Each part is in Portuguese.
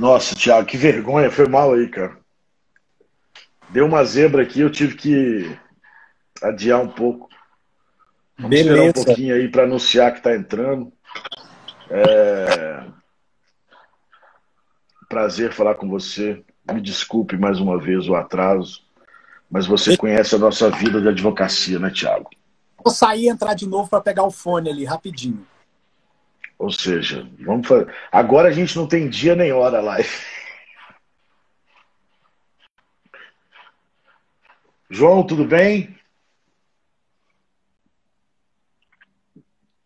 Nossa, Thiago, que vergonha, foi mal aí, cara. Deu uma zebra aqui, eu tive que adiar um pouco. Vamos Beleza. esperar um pouquinho aí para anunciar que está entrando. É... Prazer falar com você. Me desculpe mais uma vez o atraso, mas você conhece a nossa vida de advocacia, né, Tiago? Vou sair e entrar de novo para pegar o fone ali, rapidinho. Ou seja, vamos fazer. Agora a gente não tem dia nem hora lá. João, tudo bem?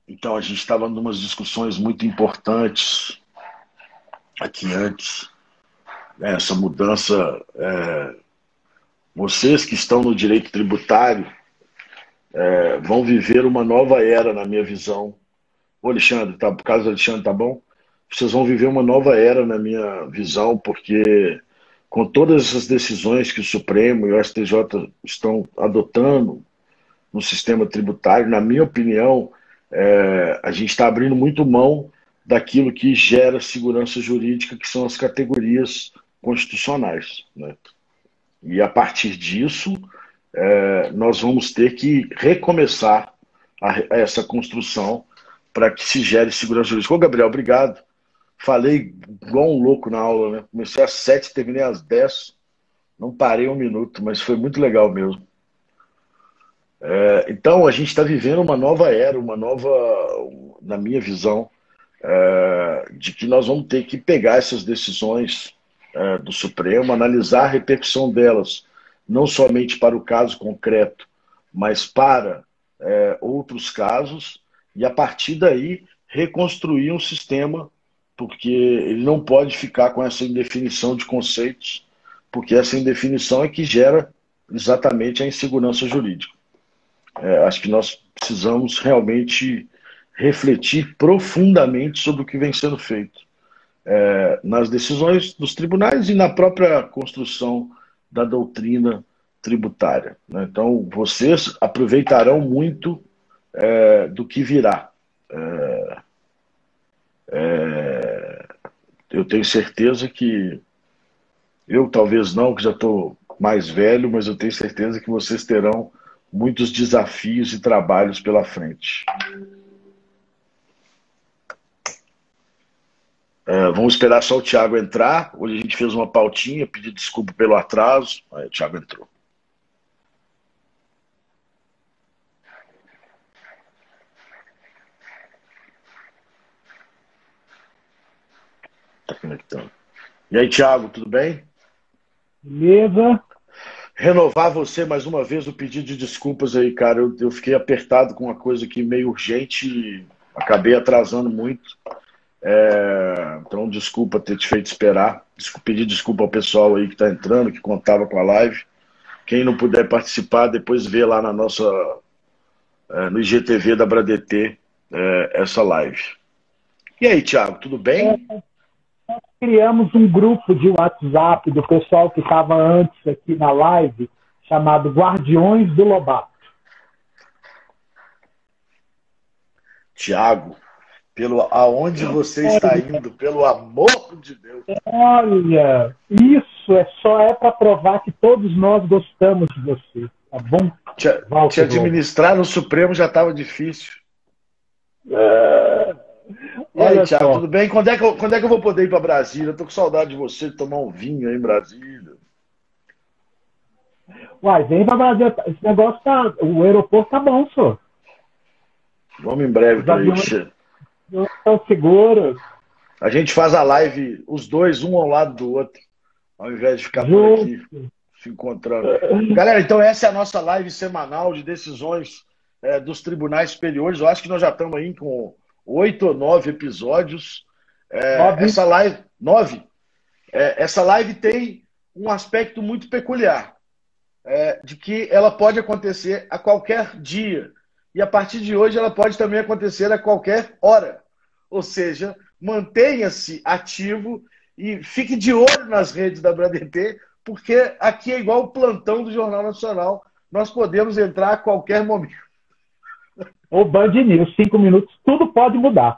Então, a gente estava em umas discussões muito importantes aqui antes. Né, essa mudança. É, vocês que estão no direito tributário é, vão viver uma nova era, na minha visão. Ô, Alexandre, tá, por causa do Alexandre, tá bom? Vocês vão viver uma nova era, na minha visão, porque com todas essas decisões que o Supremo e o STJ estão adotando no sistema tributário, na minha opinião, é, a gente está abrindo muito mão daquilo que gera segurança jurídica, que são as categorias constitucionais. Né? E a partir disso, é, nós vamos ter que recomeçar a, a essa construção para que se gere segurança jurídica. Ô, Gabriel, obrigado. Falei igual um louco na aula, né? Comecei às sete, terminei às dez. Não parei um minuto, mas foi muito legal mesmo. É, então, a gente está vivendo uma nova era, uma nova, na minha visão, é, de que nós vamos ter que pegar essas decisões é, do Supremo, analisar a repercussão delas, não somente para o caso concreto, mas para é, outros casos, e a partir daí reconstruir um sistema, porque ele não pode ficar com essa indefinição de conceitos, porque essa indefinição é que gera exatamente a insegurança jurídica. É, acho que nós precisamos realmente refletir profundamente sobre o que vem sendo feito é, nas decisões dos tribunais e na própria construção da doutrina tributária. Né? Então, vocês aproveitarão muito é, do que virá. É, é eu tenho certeza que eu talvez não, que já estou mais velho, mas eu tenho certeza que vocês terão muitos desafios e trabalhos pela frente. É, vamos esperar só o Thiago entrar. Hoje a gente fez uma pautinha, pedi desculpa pelo atraso. Aí o Thiago entrou. Conectando. E aí, Thiago, tudo bem? Beleza renovar você mais uma vez o pedido de desculpas aí, cara. Eu, eu fiquei apertado com uma coisa aqui meio urgente e acabei atrasando muito. É, então, desculpa ter te feito esperar. Desculpa, pedir desculpa ao pessoal aí que está entrando, que contava com a live. Quem não puder participar, depois vê lá na nossa é, no IGTV da Bradetê é, essa live. E aí, Thiago, tudo bem? É, nós criamos um grupo de WhatsApp do pessoal que estava antes aqui na live, chamado Guardiões do Lobato. Tiago, pelo aonde você está indo, pelo amor de Deus. Olha, isso é só é para provar que todos nós gostamos de você, tá bom? Te, te administrar no Supremo já estava difícil. É... E aí, Thiago, tudo bem? Quando é, que eu, quando é que eu vou poder ir para Brasília? Eu tô com saudade de você, tomar um vinho aí em Brasília. Uai, vem para Brasília. Esse negócio tá. O aeroporto tá bom, senhor. Vamos em breve para isso. Estão seguros. A gente faz a live, os dois, um ao lado do outro, ao invés de ficar por aqui se encontrando. Galera, então essa é a nossa live semanal de decisões é, dos tribunais superiores. Eu acho que nós já estamos aí com oito ou nove episódios. É, nove. Essa live. Nove? É, essa live tem um aspecto muito peculiar. É, de que ela pode acontecer a qualquer dia. E a partir de hoje ela pode também acontecer a qualquer hora. Ou seja, mantenha-se ativo e fique de olho nas redes da BraDT, porque aqui é igual o plantão do Jornal Nacional. Nós podemos entrar a qualquer momento ou Band News, cinco minutos, tudo pode mudar.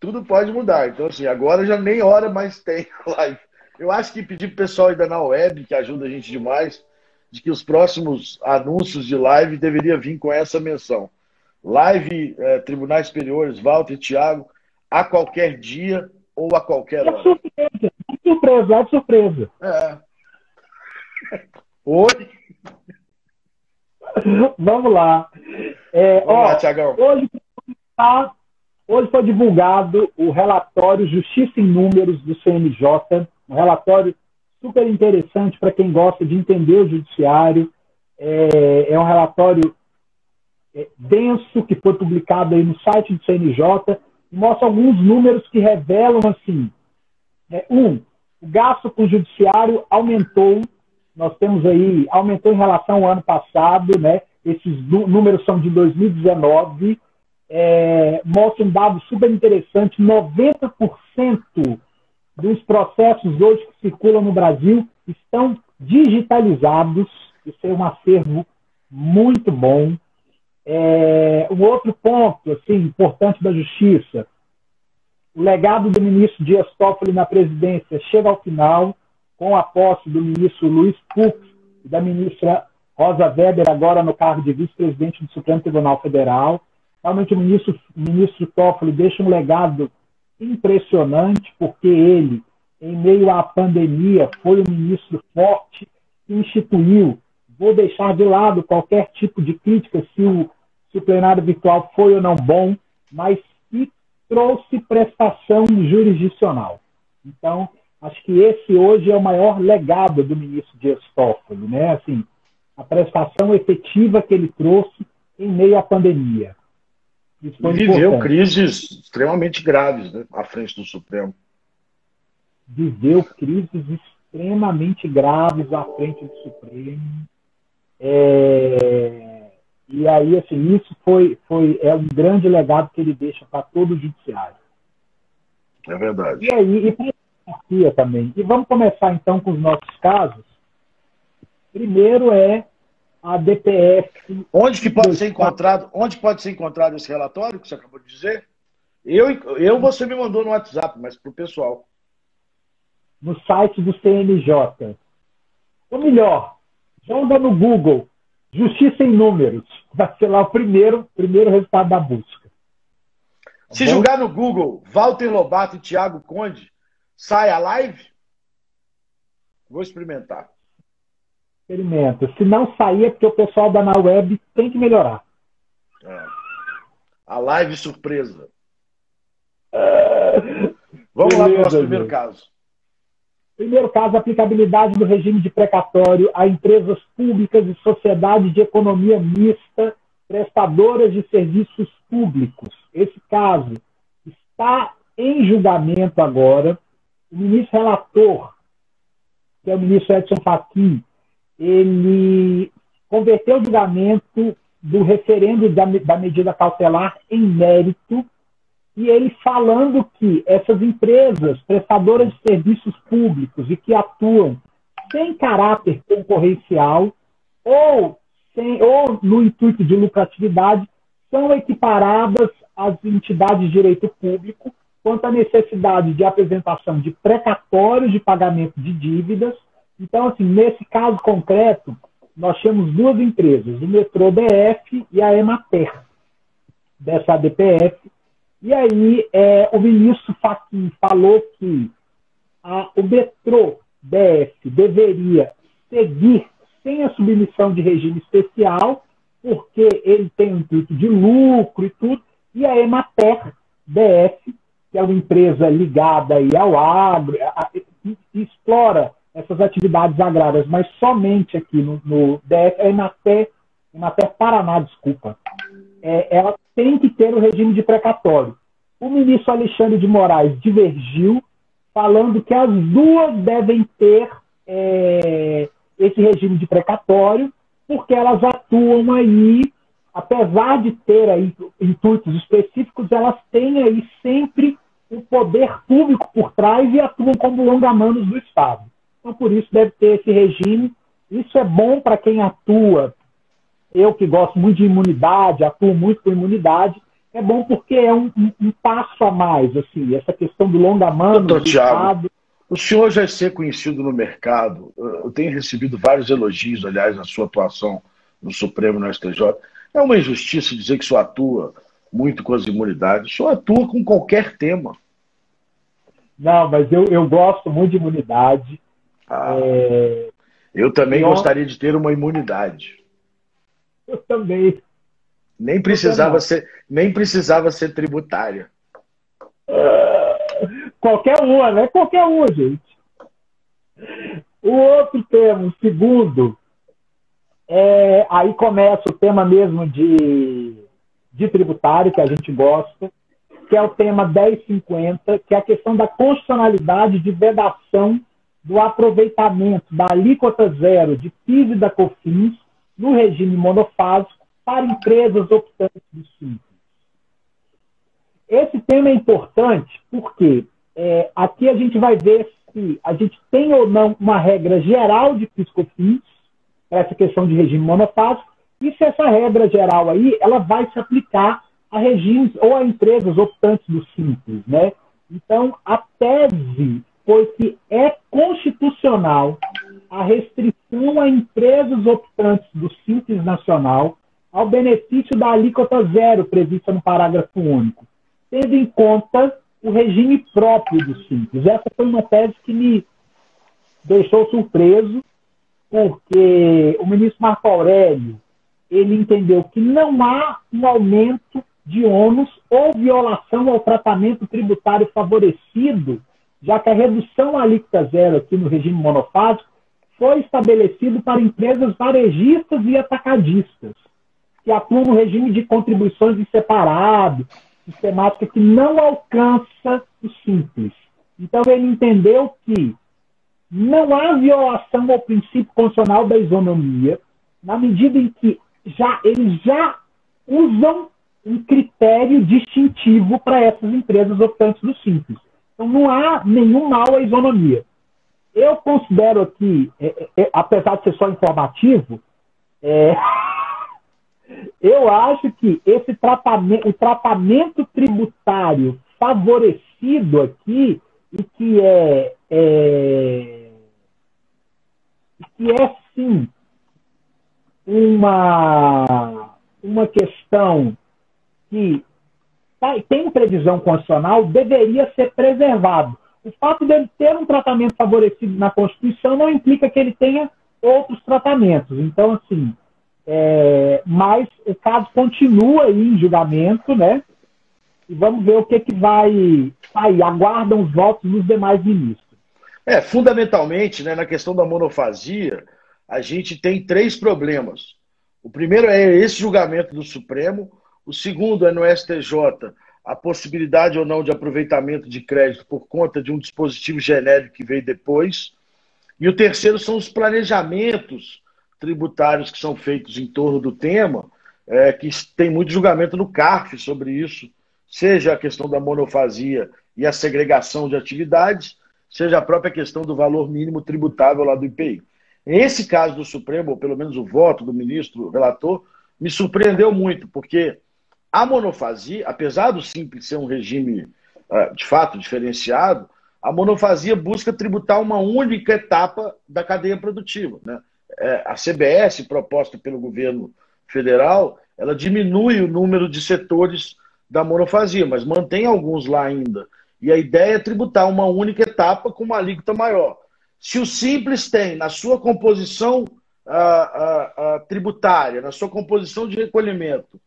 tudo pode mudar. Então, assim, agora já nem hora mais tem live. Eu acho que pedir pro pessoal ainda na web, que ajuda a gente demais, de que os próximos anúncios de live deveria vir com essa menção. Live é, Tribunais Superiores, Walter e Thiago, a qualquer dia ou a qualquer hora. É surpresa, é surpresa, é surpresa. É. Oi? Vamos lá. É, Vamos ó, lá, Tiagão. Hoje, hoje foi divulgado o relatório Justiça em Números do CNJ, um relatório super interessante para quem gosta de entender o judiciário. É, é um relatório é, denso que foi publicado aí no site do CNJ e mostra alguns números que revelam assim: é, um, o gasto com o judiciário aumentou. Nós temos aí, aumentou em relação ao ano passado, né? Esses números são de 2019. É, mostra um dado super interessante: 90% dos processos hoje que circulam no Brasil estão digitalizados. Isso é um acervo muito bom. É, um outro ponto assim, importante da justiça, o legado do ministro Dias Toffoli na presidência chega ao final, com a posse do ministro Luiz Fux e da ministra Rosa Weber, agora no cargo de vice-presidente do Supremo Tribunal Federal. Realmente o ministro, ministro Toffoli deixa um legado impressionante, porque ele, em meio à pandemia, foi um ministro forte que instituiu. Vou deixar de lado qualquer tipo de crítica se o, se o plenário virtual foi ou não bom, mas que trouxe prestação jurisdicional. Então, acho que esse hoje é o maior legado do ministro Dias Toffoli, né? Assim, a prestação efetiva que ele trouxe em meio à pandemia. Isso foi viveu importante. crises extremamente graves né, à frente do Supremo. Viveu crises extremamente graves à frente do Supremo. É... E aí, assim, isso foi, foi é um grande legado que ele deixa para todo o judiciário. É verdade. E aí, e também. E vamos começar então com os nossos casos. Primeiro é a DPF. Onde que pode ser encontrado? Onde pode ser encontrado esse relatório que você acabou de dizer? Eu, eu você me mandou no WhatsApp, mas para o pessoal. No site do CNJ. Ou melhor, joga no Google Justiça em Números. Vai ser lá o primeiro, primeiro resultado da busca. Tá Se bom? jogar no Google Walter Lobato e Thiago Conde, sai a live? Vou experimentar experimenta. Se não sair, é porque o pessoal da Na Web tem que melhorar. É. A live surpresa. Vamos Beleza, lá para o nosso primeiro caso. Primeiro caso, aplicabilidade do regime de precatório a empresas públicas e sociedades de economia mista prestadoras de serviços públicos. Esse caso está em julgamento agora. O ministro relator, que é o ministro Edson Fachin, ele converteu o julgamento do referendo da, da medida cautelar em mérito e ele falando que essas empresas prestadoras de serviços públicos e que atuam sem caráter concorrencial ou, sem, ou no intuito de lucratividade são equiparadas às entidades de direito público quanto à necessidade de apresentação de precatórios de pagamento de dívidas então, assim, nesse caso concreto, nós temos duas empresas, o Metrô BF e a Emater, dessa ADPF. E aí, é, o ministro Fachin falou que a, o Metrô BF deveria seguir sem a submissão de regime especial, porque ele tem um intuito de lucro e tudo, e a Emater BF, que é uma empresa ligada aí ao agro, a, a, explora essas atividades agrárias, mas somente aqui no, no DF, é Emater, Emater Paraná, desculpa, é, ela tem que ter o regime de precatório. O ministro Alexandre de Moraes divergiu, falando que as duas devem ter é, esse regime de precatório, porque elas atuam aí, apesar de ter aí intuitos específicos, elas têm aí sempre o poder público por trás e atuam como longa-manos do Estado. Então, por isso, deve ter esse regime. Isso é bom para quem atua. Eu que gosto muito de imunidade, atuo muito com imunidade, é bom porque é um, um, um passo a mais, assim, essa questão do longa-mano. Doutor Tiago, o senhor já é ser conhecido no mercado, eu tenho recebido vários elogios, aliás, na sua atuação no Supremo, no STJ. É uma injustiça dizer que o senhor atua muito com as imunidades. O senhor atua com qualquer tema. Não, mas eu, eu gosto muito de imunidade. Ah, é... Eu também eu... gostaria de ter uma imunidade. Eu também. Nem precisava, ser, nem precisava ser tributária. qualquer uma, né? Qualquer uma, gente. O outro tema, o segundo, é, aí começa o tema mesmo de, de tributário, que a gente gosta, que é o tema 1050, que é a questão da constitucionalidade de vedação do aproveitamento da alíquota zero de PIS e da COFINS no regime monofásico para empresas optantes do Simples. Esse tema é importante porque é, aqui a gente vai ver se a gente tem ou não uma regra geral de PIS-COFINS essa questão de regime monofásico e se essa regra geral aí ela vai se aplicar a regimes ou a empresas optantes do Simples, né? Então, a tese foi que é constitucional a restrição a empresas optantes do Simples Nacional ao benefício da alíquota zero prevista no parágrafo único, tendo em conta o regime próprio do Simples. Essa foi uma tese que me deixou surpreso, porque o ministro Marco Aurélio ele entendeu que não há um aumento de ônus ou violação ao tratamento tributário favorecido, já que a redução à alíquota zero aqui no regime monofásico foi estabelecido para empresas varejistas e atacadistas, que atuam no regime de contribuições em separado, sistemática que não alcança o simples. Então ele entendeu que não há violação ao princípio constitucional da isonomia, na medida em que já eles já usam um critério distintivo para essas empresas optantes do simples. Então não há nenhum mal à isonomia. Eu considero aqui, é, é, é apesar de ser só informativo, é, eu acho que esse tratamento, o tratamento tributário favorecido aqui, e que é, é que é sim uma, uma questão que tá, tem previsão constitucional deveria ser preservado. O fato dele ter um tratamento favorecido na Constituição não implica que ele tenha outros tratamentos. Então, assim, é, mas o caso continua aí em julgamento, né? E vamos ver o que, que vai sair. Aguardam os votos dos demais ministros. É, fundamentalmente, né, na questão da monofasia, a gente tem três problemas. O primeiro é esse julgamento do Supremo, o segundo é no STJ a possibilidade ou não de aproveitamento de crédito por conta de um dispositivo genérico que veio depois. E o terceiro são os planejamentos tributários que são feitos em torno do tema, é, que tem muito julgamento no CARF sobre isso, seja a questão da monofasia e a segregação de atividades, seja a própria questão do valor mínimo tributável lá do IPI. Esse caso do Supremo, ou pelo menos o voto do ministro relator, me surpreendeu muito, porque a monofasia, apesar do simples ser um regime uh, de fato diferenciado, a monofasia busca tributar uma única etapa da cadeia produtiva. Né? É, a CBS, proposta pelo governo federal, ela diminui o número de setores da monofasia, mas mantém alguns lá ainda. E a ideia é tributar uma única etapa com uma alíquota maior. Se o simples tem na sua composição uh, uh, uh, tributária, na sua composição de recolhimento,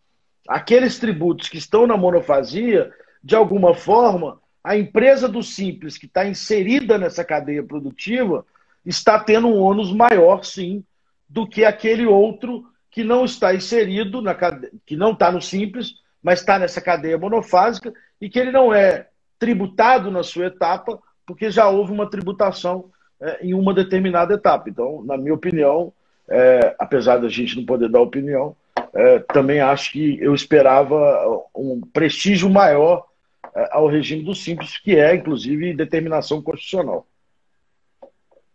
aqueles tributos que estão na monofasia, de alguma forma, a empresa do Simples, que está inserida nessa cadeia produtiva, está tendo um ônus maior, sim, do que aquele outro que não está inserido, na cade... que não está no Simples, mas está nessa cadeia monofásica e que ele não é tributado na sua etapa, porque já houve uma tributação é, em uma determinada etapa. Então, na minha opinião, é, apesar da gente não poder dar opinião, é, também acho que eu esperava um prestígio maior é, ao regime do simples, que é, inclusive, determinação constitucional.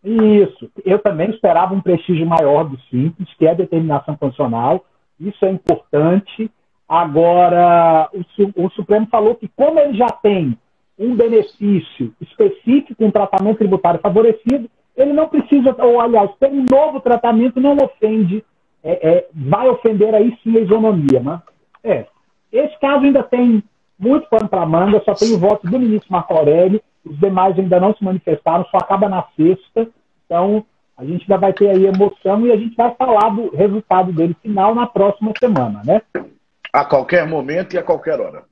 Isso. Eu também esperava um prestígio maior do simples, que é determinação constitucional. Isso é importante. Agora, o, o Supremo falou que, como ele já tem um benefício específico, um tratamento tributário favorecido, ele não precisa, ou aliás, ter um novo tratamento não ofende, é, é, vai ofender aí sim a isonomia. Mas, é, esse caso ainda tem muito pano para manga, só tem o voto do ministro Marco Aurélio, os demais ainda não se manifestaram, só acaba na sexta, então a gente ainda vai ter aí emoção e a gente vai falar do resultado dele final na próxima semana, né? A qualquer momento e a qualquer hora.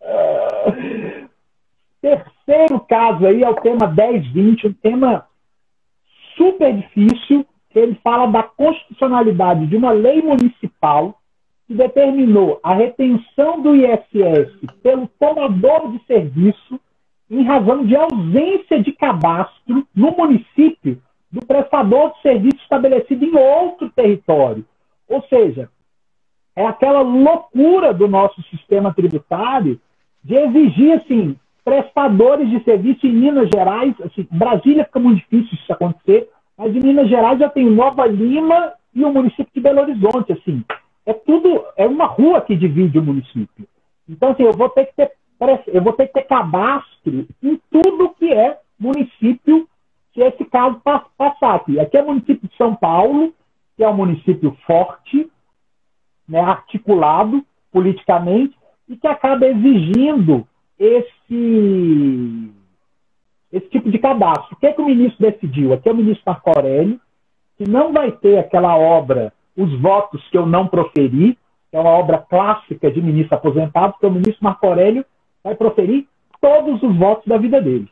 Uh, terceiro caso aí é o tema 1020, um tema super difícil, ele fala da constitucionalidade de uma lei municipal que determinou a retenção do ISS pelo tomador de serviço em razão de ausência de cadastro no município do prestador de serviço estabelecido em outro território. Ou seja, é aquela loucura do nosso sistema tributário de exigir, assim, prestadores de serviço em Minas Gerais. Assim, Brasília fica muito difícil isso acontecer, mas em Minas Gerais já tem Nova Lima e o município de Belo Horizonte. Assim, é tudo, é uma rua que divide o município. Então, assim, eu vou ter que ter, eu vou ter que ter cadastro em tudo que é município, se esse caso passar aqui. Aqui é o município de São Paulo, que é um município forte, né, articulado politicamente, e que acaba exigindo esse, esse tipo de cadastro. O que, é que o ministro decidiu? Aqui é o ministro Marco Aurélio, que não vai ter aquela obra os votos que eu não proferi, que é uma obra clássica de ministro aposentado, porque o ministro Marco Aurélio vai proferir todos os votos da vida dele.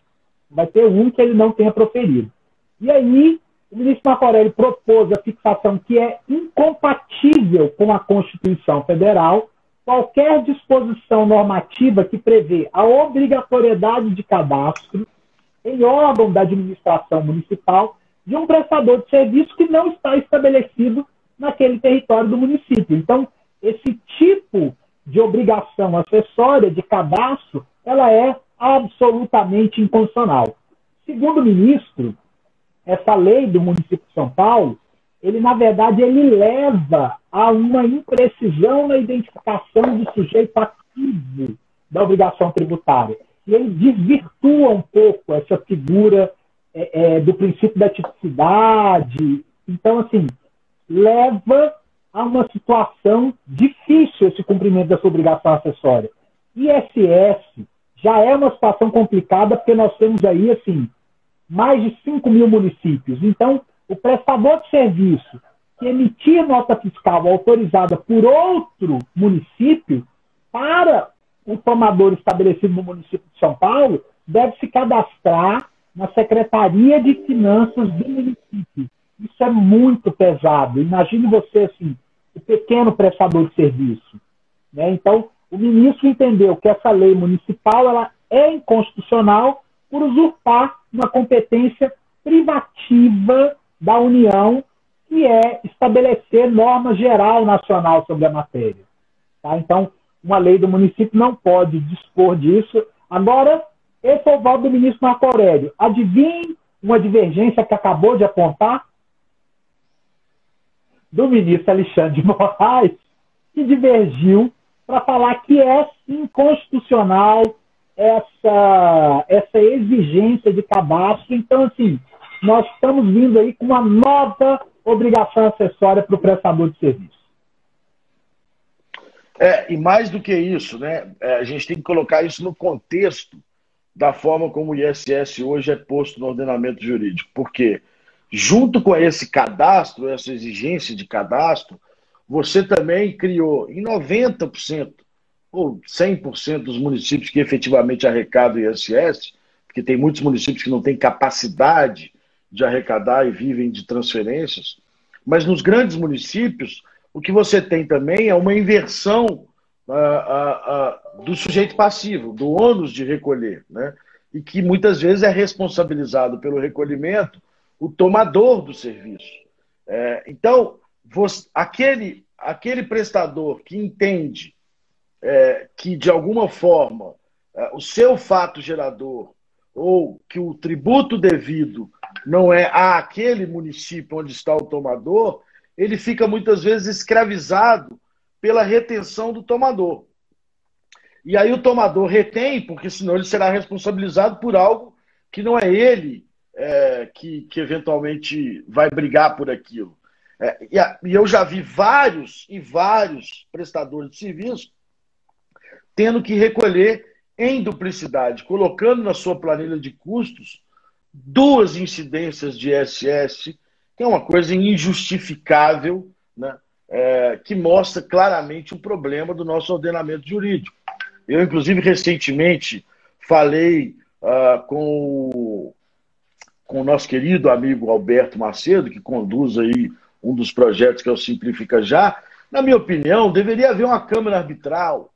Vai ter um que ele não tenha proferido. E aí, o ministro Marco Aurélio propôs a fixação que é incompatível com a Constituição Federal qualquer disposição normativa que prevê a obrigatoriedade de cadastro em órgão da administração municipal de um prestador de serviço que não está estabelecido naquele território do município. Então, esse tipo de obrigação acessória de cadastro, ela é absolutamente inconstitucional. Segundo o ministro, essa lei do município de São Paulo, ele na verdade ele leva a uma imprecisão na identificação do sujeito ativo da obrigação tributária. E ele desvirtua um pouco essa figura é, é, do princípio da tipicidade. Então, assim, leva a uma situação difícil esse cumprimento dessa obrigação acessória. ISS já é uma situação complicada porque nós temos aí, assim, mais de 5 mil municípios. Então, o prestador de serviço que emitir nota fiscal autorizada por outro município para o tomador estabelecido no município de São Paulo deve se cadastrar na Secretaria de Finanças do município. Isso é muito pesado. Imagine você, assim, o pequeno prestador de serviço. Né? Então, o ministro entendeu que essa lei municipal ela é inconstitucional por usurpar uma competência privativa da União, que é estabelecer norma geral nacional sobre a matéria. Tá? Então, uma lei do município não pode dispor disso. Agora, esse é o voto do ministro Marco Aurélio. Adivinhe uma divergência que acabou de apontar? do ministro Alexandre de Moraes, que divergiu para falar que é inconstitucional essa, essa exigência de cadastro. Então, assim, nós estamos vindo aí com uma nova obrigação acessória para o prestador de serviço. É, e mais do que isso, né, é, a gente tem que colocar isso no contexto da forma como o ISS hoje é posto no ordenamento jurídico. Por quê? Junto com esse cadastro, essa exigência de cadastro, você também criou em 90% ou 100% dos municípios que efetivamente arrecadam ISS, porque tem muitos municípios que não têm capacidade de arrecadar e vivem de transferências, mas nos grandes municípios, o que você tem também é uma inversão uh, uh, uh, do sujeito passivo, do ônus de recolher, né? e que muitas vezes é responsabilizado pelo recolhimento o tomador do serviço. É, então, você, aquele, aquele prestador que entende é, que, de alguma forma, é, o seu fato gerador ou que o tributo devido não é àquele município onde está o tomador, ele fica muitas vezes escravizado pela retenção do tomador. E aí o tomador retém, porque senão ele será responsabilizado por algo que não é ele é, que, que eventualmente vai brigar por aquilo. É, e, a, e eu já vi vários e vários prestadores de serviço tendo que recolher em duplicidade, colocando na sua planilha de custos duas incidências de SS, que é uma coisa injustificável, né? É, que mostra claramente o problema do nosso ordenamento jurídico. Eu, inclusive, recentemente falei uh, com, com o nosso querido amigo Alberto Macedo, que conduz aí um dos projetos que é o Simplifica Já. Na minha opinião, deveria haver uma Câmara Arbitral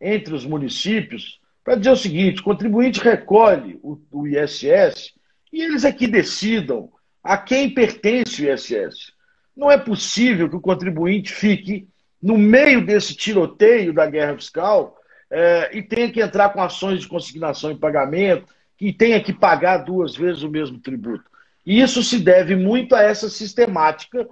entre os municípios para dizer o seguinte: o contribuinte recolhe o, o ISS e eles aqui decidam a quem pertence o ISS. Não é possível que o contribuinte fique no meio desse tiroteio da guerra fiscal é, e tenha que entrar com ações de consignação e pagamento e tenha que pagar duas vezes o mesmo tributo. E isso se deve muito a essa sistemática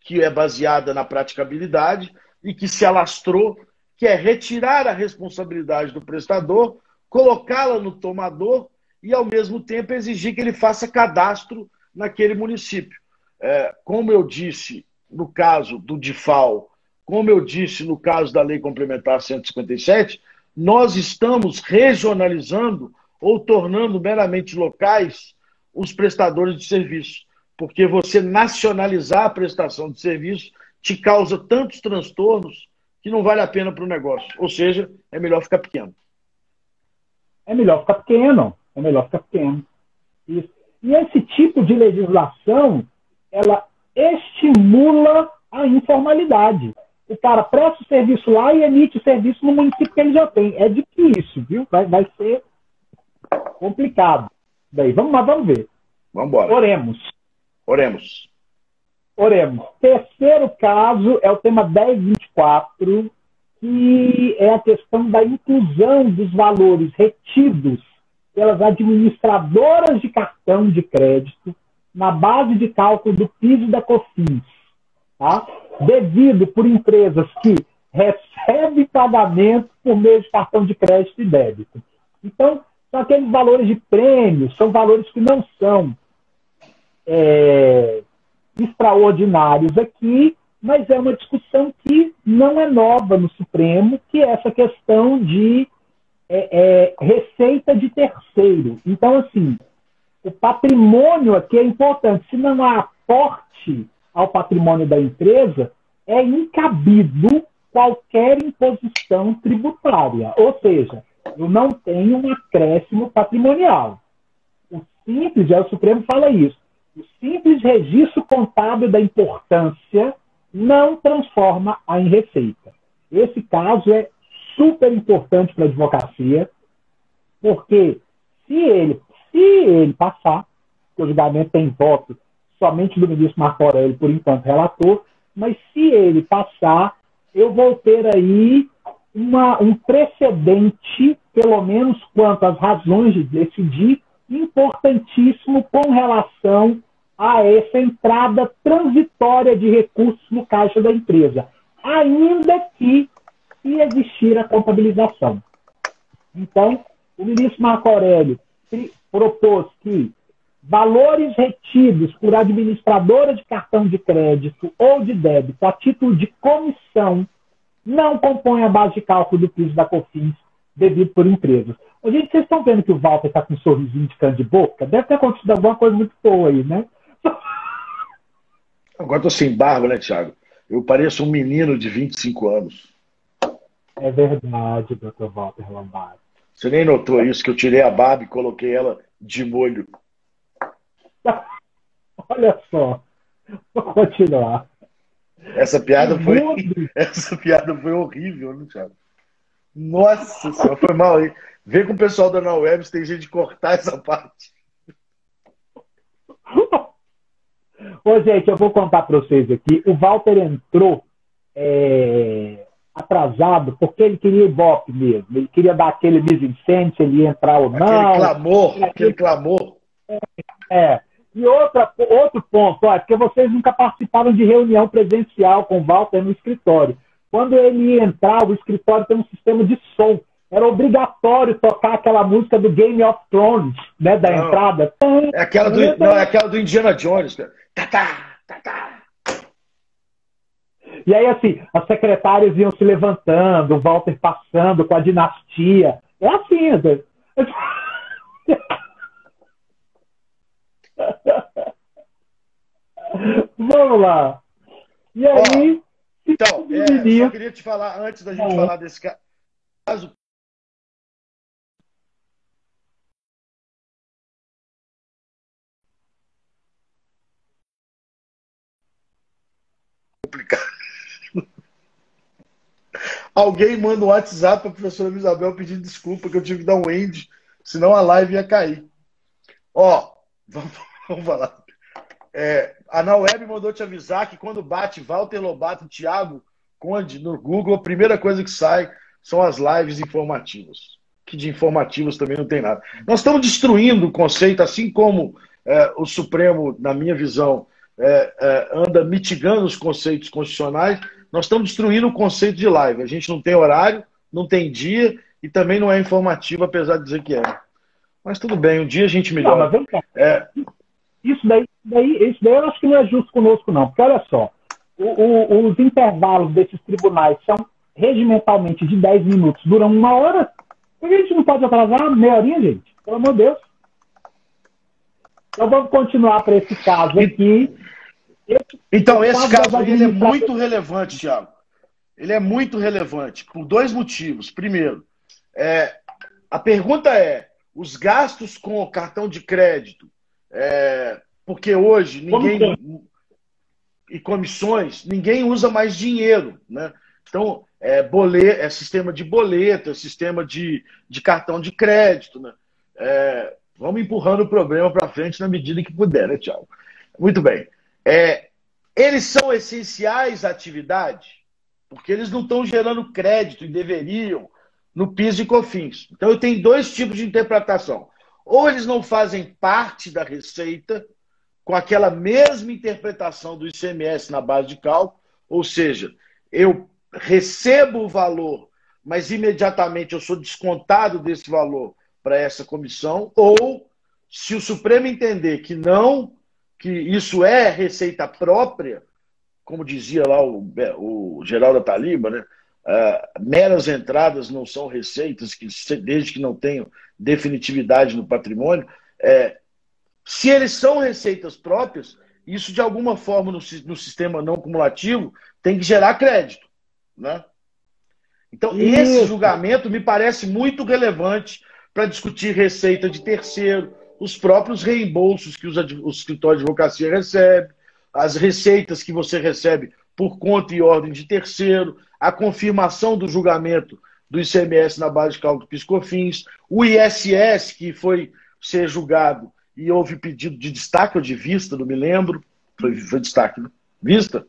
que é baseada na praticabilidade e que se alastrou que é retirar a responsabilidade do prestador, colocá-la no tomador e, ao mesmo tempo, exigir que ele faça cadastro naquele município. É, como eu disse no caso do DIFAL, como eu disse no caso da Lei Complementar 157, nós estamos regionalizando ou tornando meramente locais os prestadores de serviço. Porque você nacionalizar a prestação de serviço te causa tantos transtornos que não vale a pena para o negócio. Ou seja, é melhor ficar pequeno. É melhor ficar pequeno. É melhor ficar pequeno. Isso. E esse tipo de legislação, ela estimula a informalidade. O cara presta o serviço lá e emite o serviço no município que ele já tem. É difícil, viu? Vai, vai ser complicado. Daí, vamos, mas vamos ver. Vamos embora. Oremos. Oremos. Oremos. Terceiro caso é o tema 1024, que é a questão da inclusão dos valores retidos pelas administradoras de cartão de crédito na base de cálculo do piso da COFINS, tá? devido por empresas que recebem pagamento por meio de cartão de crédito e débito. Então, são aqueles valores de prêmio, são valores que não são é, extraordinários aqui, mas é uma discussão que não é nova no Supremo, que é essa questão de é, é, receita de terceiro. Então, assim, o patrimônio aqui é importante. Se não há aporte ao patrimônio da empresa, é incabido qualquer imposição tributária. Ou seja, eu não tenho um acréscimo patrimonial. O simples, é o Supremo fala isso. O simples registro contábil da importância não transforma a em receita. Esse caso é super importante para a advocacia, porque se ele, se ele passar, o julgamento tem voto somente do ministro Marco Aurélio, por enquanto, relator, mas se ele passar, eu vou ter aí uma, um precedente, pelo menos quanto às razões de decidir, importantíssimo com relação a essa entrada transitória de recursos no caixa da empresa, ainda que se existir a contabilização. Então, o ministro Marco Aurélio propôs que valores retidos por administradora de cartão de crédito ou de débito a título de comissão não compõem a base de cálculo do piso da COFINS devido por empresas. Gente, vocês estão vendo que o Walter está com um sorrisinho de cano de boca? Deve ter acontecido alguma coisa muito boa aí, né? Agora estou sem barba, né, Thiago? Eu pareço um menino de 25 anos. É verdade, doutor Walter Lombardi. Você nem notou isso, que eu tirei a barba e coloquei ela de molho. Olha só. Vou continuar. Essa piada foi. Essa piada foi horrível, né, Thiago? Nossa senhora, foi mal aí. Vê com o pessoal da Web se tem jeito de cortar essa parte. Ô, gente, eu vou contar para vocês aqui. O Walter entrou é, atrasado porque ele queria Ibope mesmo. Ele queria dar aquele mise ele ia entrar ou não. Aquele clamor, aquele clamor. É, é. E outra, outro ponto, ó, é porque vocês nunca participaram de reunião presencial com o Walter no escritório. quando ele ia entrar, o escritório tem um sistema de som. Era obrigatório tocar aquela música do Game of Thrones, né? Da Não. entrada. É aquela do, não, é aquela do Indiana Jones. cara. Tá, tá, tá, tá. E aí, assim, as secretárias iam se levantando, o Walter passando com a dinastia. É assim, né? Vamos lá. E aí, Então, é, só queria te falar, antes da gente É. falar desse ca- caso. Complicado. Alguém manda um WhatsApp para a professora Isabel pedindo desculpa que eu tive que dar um end, senão a live ia cair. Ó, vamos, vamos falar. É, a Nauweb mandou te avisar que quando bate Walter Lobato e Thiago Conde no Google, a primeira coisa que sai são as lives informativas. Que de informativas também não tem nada. Nós estamos destruindo o conceito, assim como é, o Supremo, na minha visão, é, é, anda mitigando os conceitos constitucionais, nós estamos destruindo o conceito de live. A gente não tem horário, não tem dia e também não é informativo, apesar de dizer que é. Mas tudo bem, um dia a gente Não, melhora. mas vem cá. É, Isso daí, daí, isso daí eu acho que não é justo conosco, não. Porque olha só, o- o- os intervalos desses tribunais são regimentalmente de 10 minutos, duram uma hora. Por que a gente não pode atrasar meia horinha, gente? Pelo amor de Deus. Então vamos continuar para esse caso aqui. Então, esse Caso aí, ele é muito relevante, Thiago. Ele é muito relevante por dois motivos. Primeiro, é, a pergunta é: os gastos com o cartão de crédito, é, porque hoje ninguém. E comissões, ninguém usa mais dinheiro. Né? Então, é, boleto, é sistema de boleto, é sistema de, de cartão de crédito. Né? É, vamos empurrando o problema para frente na medida que puder, né, Thiago? Muito bem. É, eles são essenciais à atividade, porque eles não estão gerando crédito e deveriam no PIS e COFINS. Então, eu tenho dois tipos de interpretação. Ou eles não fazem parte da receita, com aquela mesma interpretação do ICMS na base de cálculo, ou seja, eu recebo o valor, mas imediatamente eu sou descontado desse valor para essa comissão, ou se o Supremo entender que não, que isso é receita própria, como dizia lá o, o Geraldo Taliba, né? Uh, meras entradas não são receitas, que, desde que não tenham definitividade no patrimônio. É, se eles são receitas próprias, isso de alguma forma no, no, sistema não cumulativo tem que gerar crédito. Né? Então, isso. esse julgamento me parece muito relevante para discutir receita de terceiro, os próprios reembolsos que os, o escritório de advocacia recebe, as receitas que você recebe por conta e ordem de terceiro, a confirmação do julgamento do ICMS na base de cálculo PiscoFins, o ISS, que foi ser julgado e houve pedido de destaque ou de vista, não me lembro, foi, foi destaque, né? vista.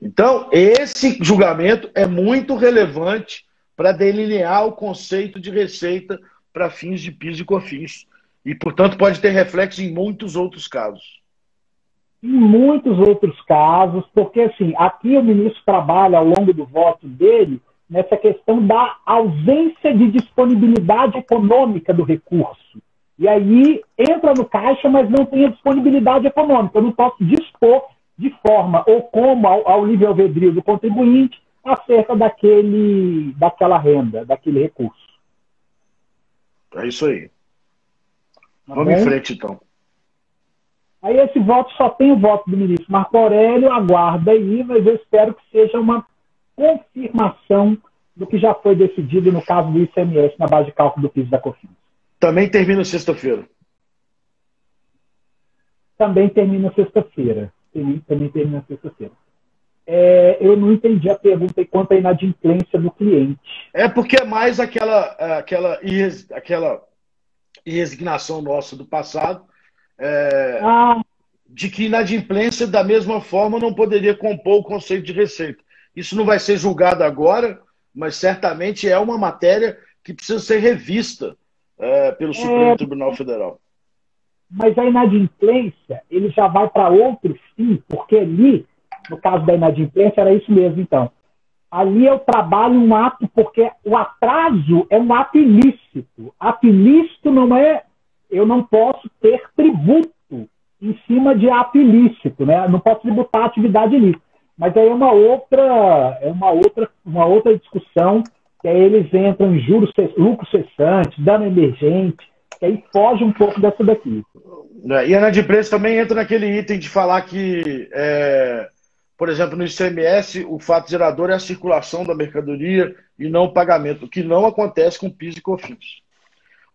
Então, esse julgamento é muito relevante para delinear o conceito de receita para fins de PIS e COFINS. E, portanto, pode ter reflexo em muitos outros casos em muitos outros casos, porque assim, aqui o ministro trabalha ao longo do voto dele nessa questão da ausência de disponibilidade econômica do recurso. E aí entra no caixa, mas não tem a disponibilidade econômica. Eu não posso dispor de forma ou como ao, ao livre albedrio do contribuinte acerca daquele, daquela renda, daquele recurso. É isso aí. Tá Vamos bem? em frente, então. Aí esse voto só tem o voto do ministro Marco Aurélio, aguarda aí, mas eu espero que seja uma confirmação do que já foi decidido no caso do ICMS na base de cálculo do PIS da COFINS. Também termina sexta-feira. Também termina sexta-feira. Também, também termina sexta-feira. É, eu não entendi a pergunta quanto à inadimplência do cliente. É porque é mais aquela, aquela, aquela resignação nossa do passado é, ah. de que inadimplência, da mesma forma, não poderia compor o conceito de receita. Isso não vai ser julgado agora, mas certamente é uma matéria que precisa ser revista é, pelo Supremo é, Tribunal Federal. Mas a inadimplência, ele já vai para outro fim, porque ali no caso da inadimplência, era isso mesmo, então. Ali eu trabalho um ato, porque o atraso é um ato ilícito. Ato ilícito não é. Eu não posso ter tributo em cima de ato ilícito, né? Não posso tributar atividade ilícita. Mas aí é uma outra, é uma outra, uma outra discussão, que aí eles entram em juros, lucro cessante, dano emergente, que aí foge um pouco dessa daqui. É, e a inadimplência também entra naquele item de falar que, é, por exemplo, no ICMS, o fato gerador é a circulação da mercadoria e não o pagamento, que não acontece com PIS e COFINS.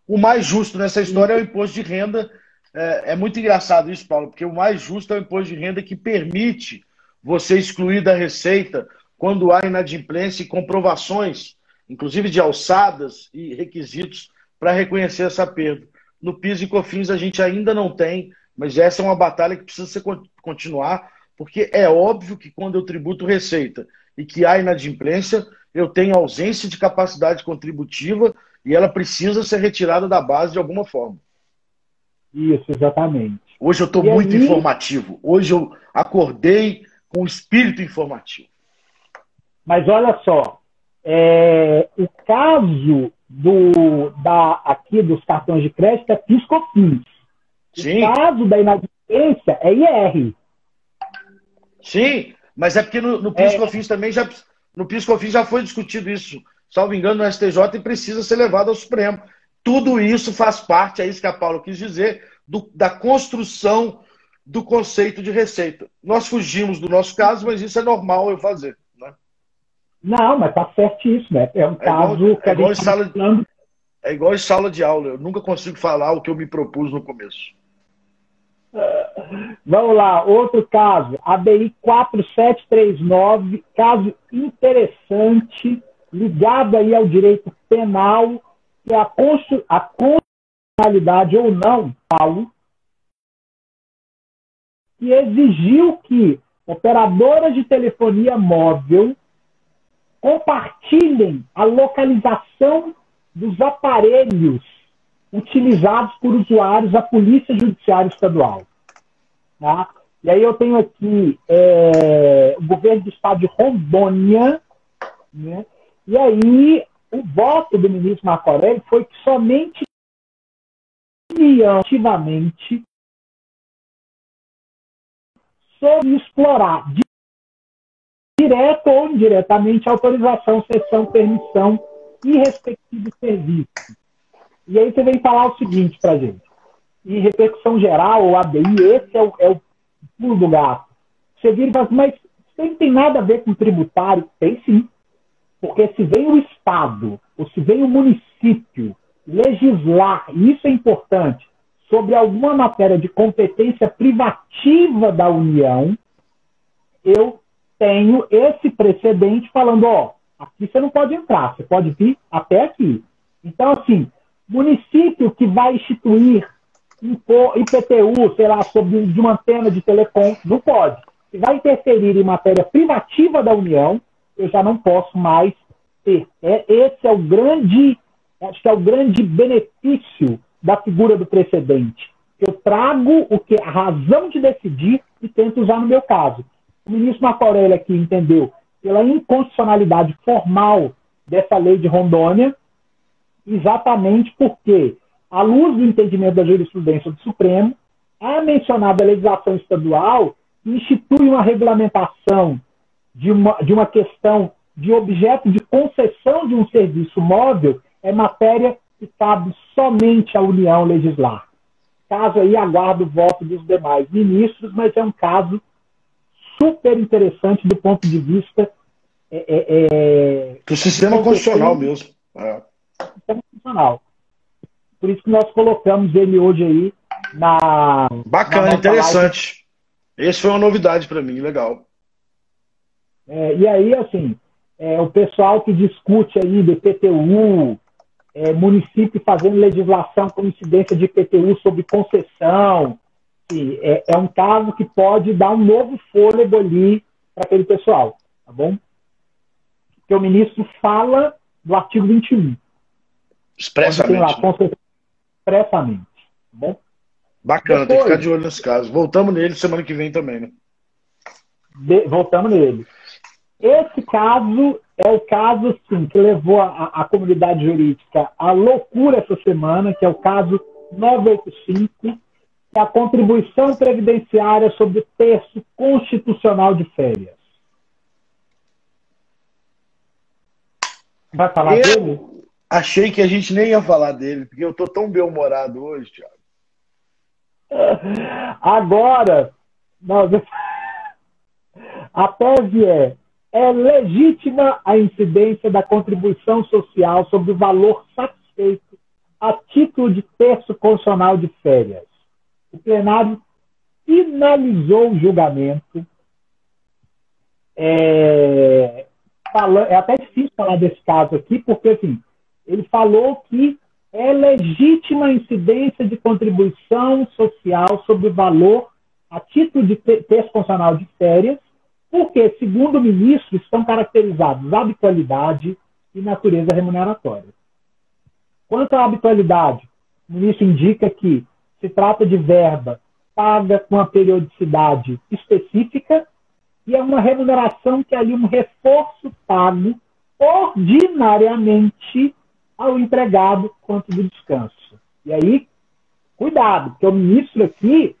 O mais justo nessa história é o imposto de renda. É, é muito engraçado isso, Paulo, porque o mais justo é o imposto de renda que permite você excluir da receita quando há inadimplência e comprovações, inclusive de alçadas e requisitos para reconhecer essa perda. No PIS e COFINS a gente ainda não tem, mas essa é uma batalha que precisa continuar, porque é óbvio que quando eu tributo receita e que há inadimplência, eu tenho ausência de capacidade contributiva e ela precisa ser retirada da base de alguma forma. Isso, exatamente. Hoje eu estou muito aí... informativo. Hoje eu acordei com espírito informativo. Mas olha só, é, o caso do, da, aqui dos cartões de crédito é PiscoFins. O caso da inadimplência é IR. Sim, mas é porque no, no é... também já no PiscoFins já foi discutido isso, salvo engano, no STJ e precisa ser levado ao Supremo. Tudo isso faz parte, é isso que a Paula quis dizer, do, da construção do conceito de receita. Nós fugimos do nosso caso, mas isso é normal eu fazer. Não, mas tá certíssimo. É, é um é caso igual, que é igual, tá sala, falando... é igual em sala de aula. Eu nunca consigo falar o que eu me propus no começo. Vamos lá, outro caso, ABI 4739, caso interessante, ligado aí ao direito penal, é a, a constitucionalidade ou não, Paulo, que exigiu que operadoras de telefonia móvel compartilhem a localização dos aparelhos utilizados por usuários da Polícia Judiciária Estadual. Tá? E aí eu tenho aqui é, o governo do estado de Rondônia, né? e aí o voto do ministro Marco Aurélio foi que somente ativamente sobre explorar direto ou indiretamente, autorização, sessão, permissão e respectivo serviço. E aí você vem falar o seguinte para gente. E repercussão geral, ou ABI, esse é o, é o pulo do gato. Você vira e fala assim, mas isso não tem nada a ver com tributário? Tem sim. Porque se vem o Estado, ou se vem o município legislar, e isso é importante, sobre alguma matéria de competência privativa da União, eu tenho esse precedente falando, ó, aqui você não pode entrar, você pode vir até aqui. Então, assim, município que vai instituir IPTU, sei lá, sobre de uma antena de telecom, não pode. Se vai interferir em matéria privativa da União, eu já não posso mais ter. É, esse é o grande, acho que é o grande benefício da figura do precedente. Eu trago o que a razão de decidir e tento usar no meu caso. O ministro Marco Aurélio aqui entendeu pela inconstitucionalidade formal dessa lei de Rondônia, exatamente porque, à luz do entendimento da jurisprudência do Supremo, a mencionada legislação estadual institui uma regulamentação de uma, de uma questão de objeto de concessão de um serviço móvel é matéria que cabe somente à União legislar. Caso aí aguardo o voto dos demais ministros, mas é um caso super interessante do ponto de vista é, é, é do sistema constitucional mesmo. É. Sistema constitucional. Por isso que nós colocamos ele hoje aí na. Bacana, na interessante. Live. Esse foi uma novidade para mim, legal. É, e aí, assim, é, o pessoal que discute aí do PTU, é, município fazendo legislação com incidência de PTU sobre concessão, é, é, um caso que pode dar um novo fôlego ali para aquele pessoal, tá bom? Porque o ministro fala do artigo 21. Expressamente. Lá, expressamente, tá bom? Bacana, Depois, tem que ficar de olho nesse caso. Voltamos nele semana que vem também, né? de, voltamos nele. Esse caso é o caso sim, que levou a, a comunidade jurídica à loucura essa semana, que é o caso 985, que é a contribuição previdenciária sobre o terço constitucional de férias. Vai falar eu dele? Achei que a gente nem ia falar dele, porque eu tô tão bem-humorado hoje, Thiago. Agora, nós... a tese é é legítima a incidência da contribuição social sobre o valor satisfeito a título de terço constitucional de férias. O plenário finalizou o julgamento. É, é até difícil falar desse caso aqui, porque assim, ele falou que é legítima incidência de contribuição social sobre o valor a título de constitucional de férias porque, segundo o ministro, estão caracterizados habitualidade e natureza remuneratória. Quanto à habitualidade, o ministro indica que se trata de verba paga com a periodicidade específica e é uma remuneração que é ali um reforço pago ordinariamente ao empregado quanto do descanso. E aí, cuidado, porque o ministro aqui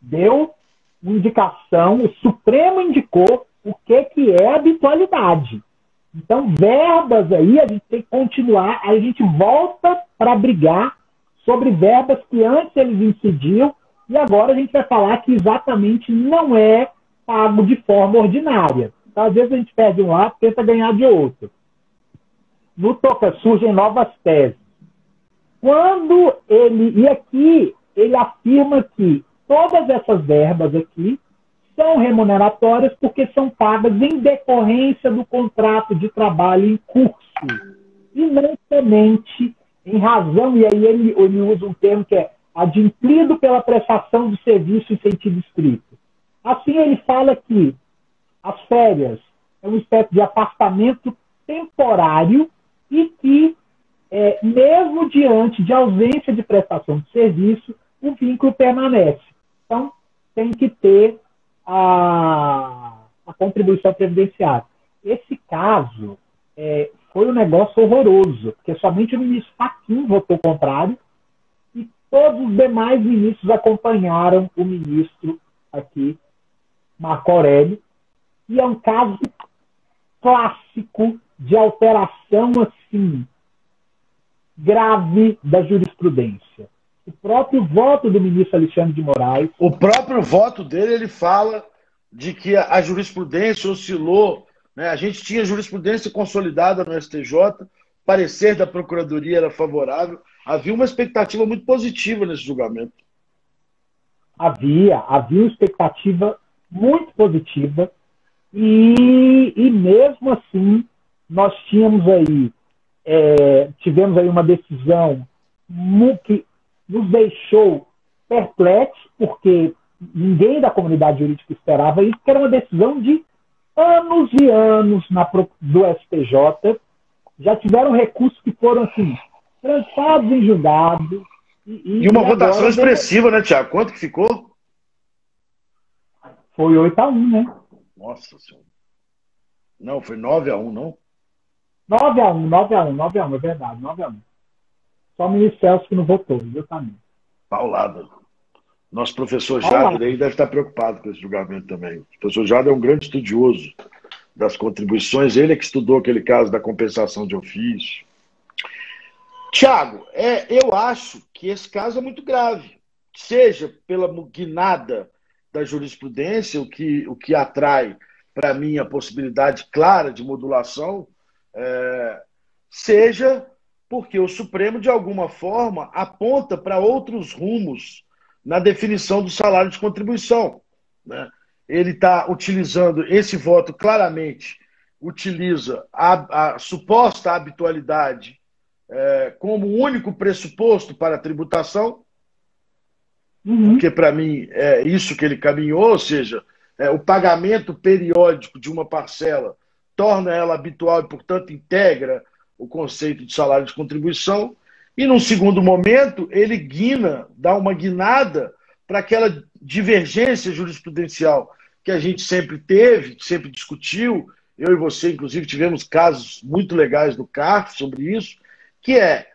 deu indicação, o Supremo indicou o que, que é habitualidade. Então, verbas aí, a gente tem que continuar, a gente volta para brigar sobre verbas que antes eles incidiam e agora a gente vai falar que exatamente não é pago de forma ordinária. Então, às vezes a gente perde um lado tenta ganhar de outro. No toca surgem novas teses. Quando ele, e aqui ele afirma que Todas essas verbas aqui são remuneratórias porque são pagas em decorrência do contrato de trabalho em curso. E não somente em razão, e aí ele, ele usa um termo que é adimplido pela prestação de serviço em sentido estrito. Assim, ele fala que as férias é uma espécie de afastamento temporário e que, é, mesmo diante de ausência de prestação de serviço, o vínculo permanece. Então, tem que ter a, a contribuição previdenciária. Esse caso é, foi um negócio horroroso, porque somente o ministro Fachin votou contrário e todos os demais ministros acompanharam o ministro aqui, Marco Aurélio, e é um caso clássico de alteração assim grave da jurisprudência o próprio voto do ministro Alexandre de Moraes. O próprio voto dele, ele fala de que a, jurisprudência oscilou. Né? A gente tinha jurisprudência consolidada no STJ, parecer da Procuradoria era favorável. Havia uma expectativa muito positiva nesse julgamento. Havia, havia uma expectativa muito positiva. E, e mesmo assim, nós tínhamos aí, é, tivemos aí uma decisão que nos deixou perplexos, porque ninguém da comunidade jurídica esperava isso, que era uma decisão de anos e anos na, do STJ. Já tiveram recursos que foram assim, transados em julgado. E, e, e uma votação expressiva, né, Tiago? Quanto que ficou? Foi 8 a 1 né? Nossa Senhora. Não, foi 9 a 1 não? 9 a 1 9 a 1 9 a 1 é verdade, 9 a 1 só o ministro Celso que não votou, também. Paulada. Nosso professor Jader aí deve estar preocupado com esse julgamento também. O professor Jader é um grande estudioso das contribuições, ele é que estudou aquele caso da compensação de ofício. Tiago, é, eu acho que esse caso é muito grave, seja pela guinada da jurisprudência, o que, o que atrai para mim a possibilidade clara de modulação, é, seja porque o Supremo, de alguma forma, aponta para outros rumos na definição do salário de contribuição. Né? Ele está utilizando esse voto claramente, utiliza a, a suposta habitualidade é, como único pressuposto para a tributação, uhum. porque para mim é isso que ele caminhou, ou seja, é, o pagamento periódico de uma parcela torna ela habitual e, portanto, integra o conceito de salário de contribuição, e num segundo momento ele guina, dá uma guinada para aquela divergência jurisprudencial que a gente sempre teve, sempre discutiu, eu e você, inclusive, tivemos casos muito legais no CARF sobre isso, que é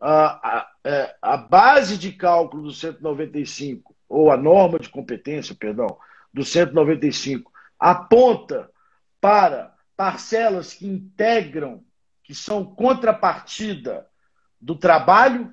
a, a, é, a base de cálculo do 195, ou a norma de competência, perdão, do 195, aponta para parcelas que integram, que são contrapartida do trabalho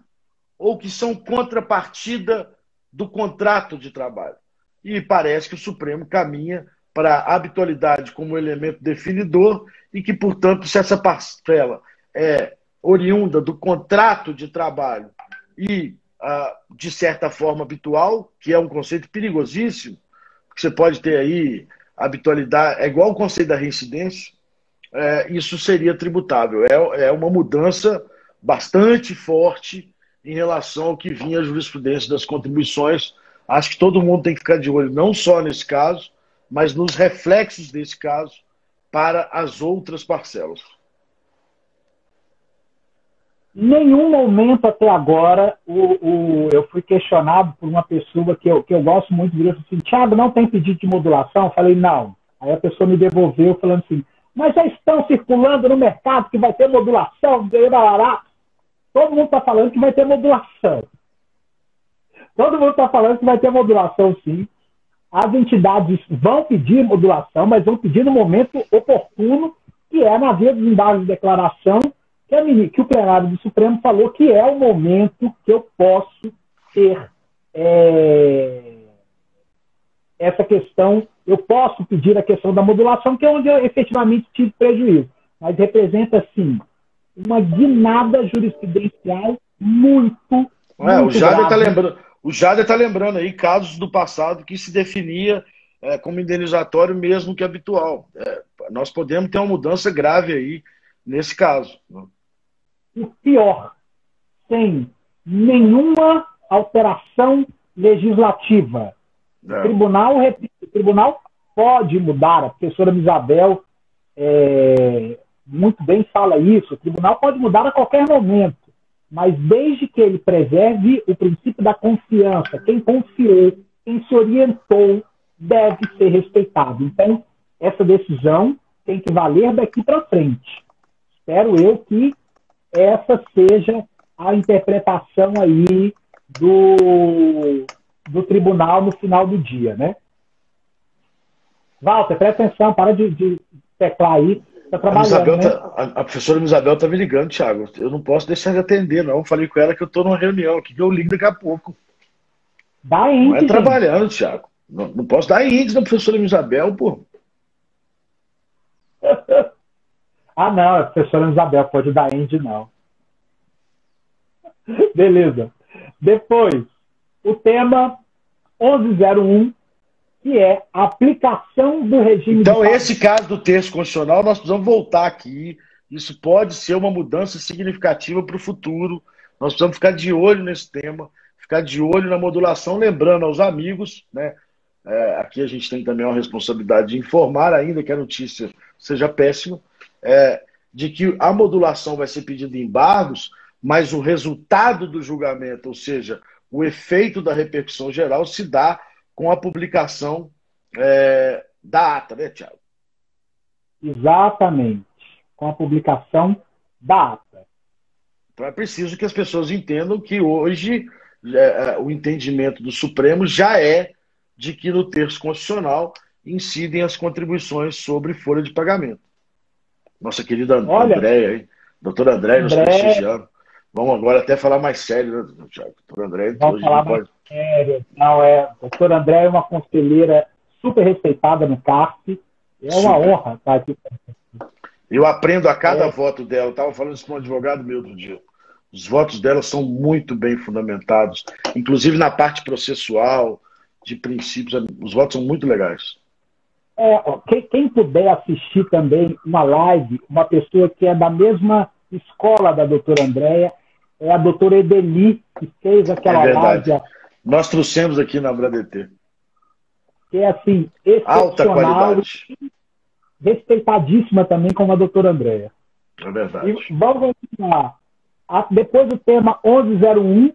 ou que são contrapartida do contrato de trabalho. E parece que o Supremo caminha para a habitualidade como elemento definidor e que, portanto, se essa parcela é oriunda do contrato de trabalho e, ah, de certa forma, habitual, que é um conceito perigosíssimo, que você pode ter aí habitualidade, é igual o conceito da reincidência, é, isso seria tributável. É, é uma mudança bastante forte em relação ao que vinha a jurisprudência das contribuições. Acho que todo mundo tem que ficar de olho, não só nesse caso, mas nos reflexos desse caso para as outras parcelas. Nenhum momento até agora o, o, eu fui questionado por uma pessoa que eu, que eu gosto muito de assim, Thiago, não tem pedido de modulação? Eu falei, não. Aí a pessoa me devolveu falando assim, mas já estão circulando no mercado que vai ter modulação, todo mundo está falando que vai ter modulação. Todo mundo está falando que vai ter modulação, sim. As entidades vão pedir modulação, mas vão pedir no momento oportuno, que é na via dos embargos de declaração que, o plenário do Supremo falou que é o momento que eu posso ter é, essa questão, eu posso pedir a questão da modulação, que é onde eu efetivamente tive prejuízo. Mas representa, sim, uma guinada jurisprudencial muito. É, muito o Jader está lembrando. O Jader está lembrando aí casos do passado que se definia é, como indenizatório mesmo que habitual. É, nós podemos ter uma mudança grave aí nesse caso. Né? O pior, sem nenhuma alteração legislativa. É. O tribunal, o tribunal pode mudar, a professora Isabel é, muito bem fala isso, o tribunal pode mudar a qualquer momento, mas desde que ele preserve o princípio da confiança, quem confiou, quem se orientou, deve ser respeitado. Então, essa decisão tem que valer daqui para frente. Espero eu que essa seja a interpretação aí do, do tribunal no final do dia, né? Walter, presta atenção, para de, de teclar aí. Tá trabalhando, a, né? tá, a, a, professora Isabel tá me ligando, Thiago. Eu não posso deixar de atender, não. Falei com ela que eu tô numa reunião aqui, que eu ligo daqui a pouco. Dá índice. Não é trabalhando, Thiago. Não, não posso dar índice na professora Isabel, pô. Ah, não, a professora Isabel pode dar end, não. Beleza. Depois, o tema 1101, que é a aplicação do regime. Então, esse caso do texto constitucional, nós precisamos voltar aqui. Isso pode ser uma mudança significativa para o futuro. Nós precisamos ficar de olho nesse tema, ficar de olho na modulação, lembrando aos amigos, né? É, aqui a gente tem também uma responsabilidade de informar, ainda que a notícia seja péssima, é, de que a modulação vai ser pedida em embargos, mas o resultado do julgamento, ou seja, o efeito da repercussão geral, se dá com a publicação é, da ata, né, Tiago? Exatamente, com a publicação da ata. Então é preciso que as pessoas entendam que hoje é, é o entendimento do Supremo já é de que no terço constitucional incidem as contribuições sobre folha de pagamento nossa querida Olha, Andréia, doutora Andréia, nos prestigiando. Vamos agora até falar mais sério, né, Tiago? Doutora Andréia, Vamos falar mais pode... sério. Não, é, doutora Andréia é uma conselheira super respeitada no CARF. É uma super. honra estar aqui. Eu aprendo a cada é. voto dela. Estava falando isso com um advogado meu outro dia. Os votos dela são muito bem fundamentados, inclusive na parte processual, de princípios. Os votos são muito legais. É, quem, quem, puder assistir também uma live, uma pessoa que é da mesma escola da doutora Andréia, é a doutora Edeli, que fez aquela é live. Nós trouxemos aqui na BraDT. Que é assim, Alta qualidade. respeitadíssima também como a doutora Andréia. É verdade. E vamos continuar. Depois do tema 1101,